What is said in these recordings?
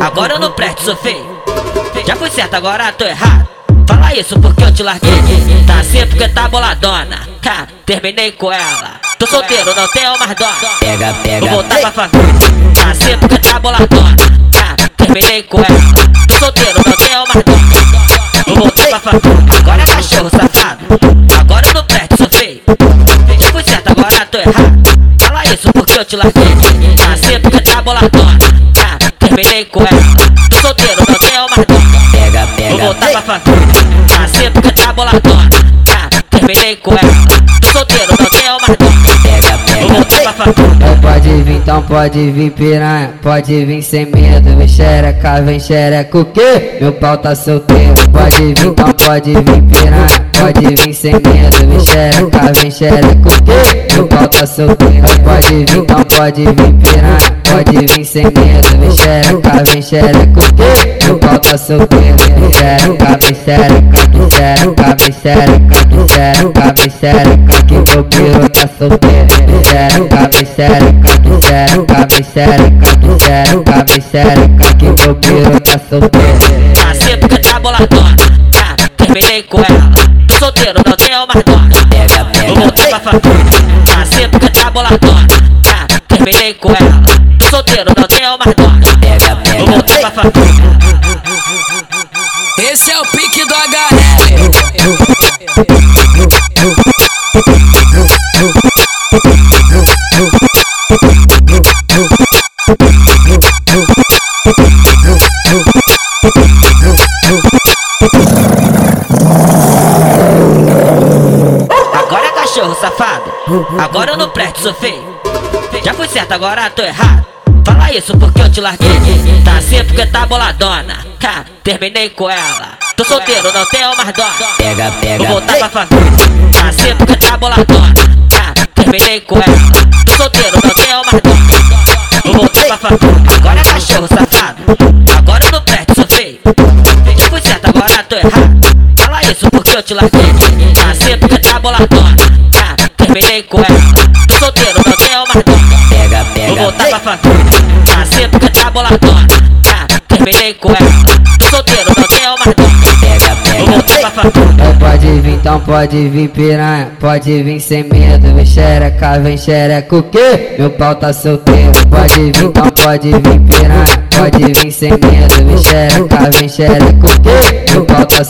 agora eu não presto, sou feio. Já fui certo, agora tô errado. Fala isso porque eu te larguei. Tá assim porque tá boladona. Ha, terminei com ela. Tô solteiro, não tenho mais dó. Pega, pega. Vou voltar pra família. Tá assim porque tá boladona. Ha, terminei com ela. Tô solteiro, não tenho mais dó. Vou voltar pra família. Agora é cachorro safado. Agora eu não presto, sou feio. Já fui certo, agora tô errado. Fala isso porque eu te larguei. Tá assim porque tá boladona. Ha, terminei com ela. Tô solteiro, não tenho mais dó. Pega, Vou pega. voltar pra família. Nasci porque tá boladona. Ah, terminei com ela. Tô solteiro, não tenho mais dó. Pega, Vou pega. voltar pra. Então pode vir, então pode vir piranha, pode vir sem medo, vem xereca, vem xereca o quê? Meu pau tá solteiro, pode vir, então pode vir piranha, pode vir sem medo, vem xereca, vem xereca o quê? Meu pau tá pode vir, então pode vir piranha, pode vir sem medo, vem xereca, vem xereca o quê? Meu pau tá solteiro, vem xereca, vem xereca, vem xereca, vem xereca, vem xereca, vem xereca, que meu piru tá solteiro, vem xereca, vem xereca, vem xereca, vem xereca, vem xereca, vem xereca, que meu piru tá solteiro. Porque tá boladona. Ah, terminei com ela. Vou pra. Nasci porque tá boladona. Ah, terminei com ela. Solteiro, não tenho mais dó. Pega, Vou pega. voltar pra família. Esse é o pique do HL. Cachorro safado. Agora eu não presto, sou feio. Já fui certo, agora tô errado. Fala isso porque eu te larguei. Tá assim porque tá boladona. Ha, terminei com ela. Tô solteiro, não tenho mais dó. Pega, Vou pega. voltar pra família. Tá assim porque tá boladona. Ha, terminei com ela. Tô solteiro, não tenho mais dó. Vou voltar pra família. Agora é cachorro safado. Agora eu não presto, sou feio. Já fui certo, agora tô errado. Fala isso porque eu te larguei. Tá assim porque tá boladona. Ha, terminei com ela. Tô solteiro, não tenho mais dó. Pega, Vou pega. voltar pra família. Nasci porque tá boladona. Terminei com ela. Solteiro, não tenho mais dó. Pega, Vou pega. voltar pra. Então pode vir, então pode vir piranha, pode vir sem medo, vem xereca, vem xereca o quê? Meu pau tá solteiro, pode vir, então pode vir piranha, pode vir sem medo, vem xereca, vem xereca o quê? Meu pau tá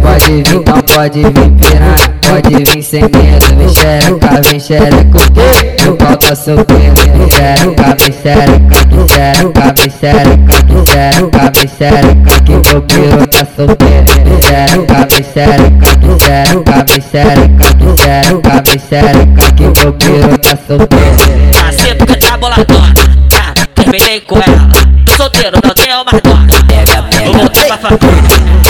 pode vir, então pode vir piranha, pode vir sem medo, vem xereca, vem xereca o quê? Meu pau tá solteiro, vem xereca, vem xereca, vem xereca, vem xereca, xereca, xereca, que meu piru tá solteiro, vem xereca, vem xereca, vem xereca, vem xereca, vem xereca, que meu piru tá solteiro. Tá boladona. Ah, terminei com ela. Tô solteiro, não tenho mais. Pega, Vou voltar pra família.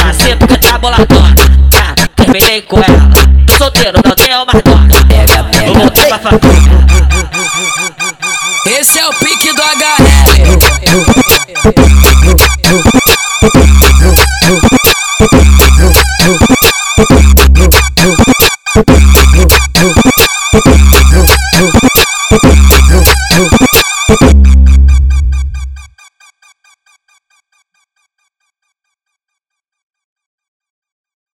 Nasci porque tá boladona. Ah, terminei com ela. Tô solteiro, não tenho mais. Pega, Vou voltar pra família.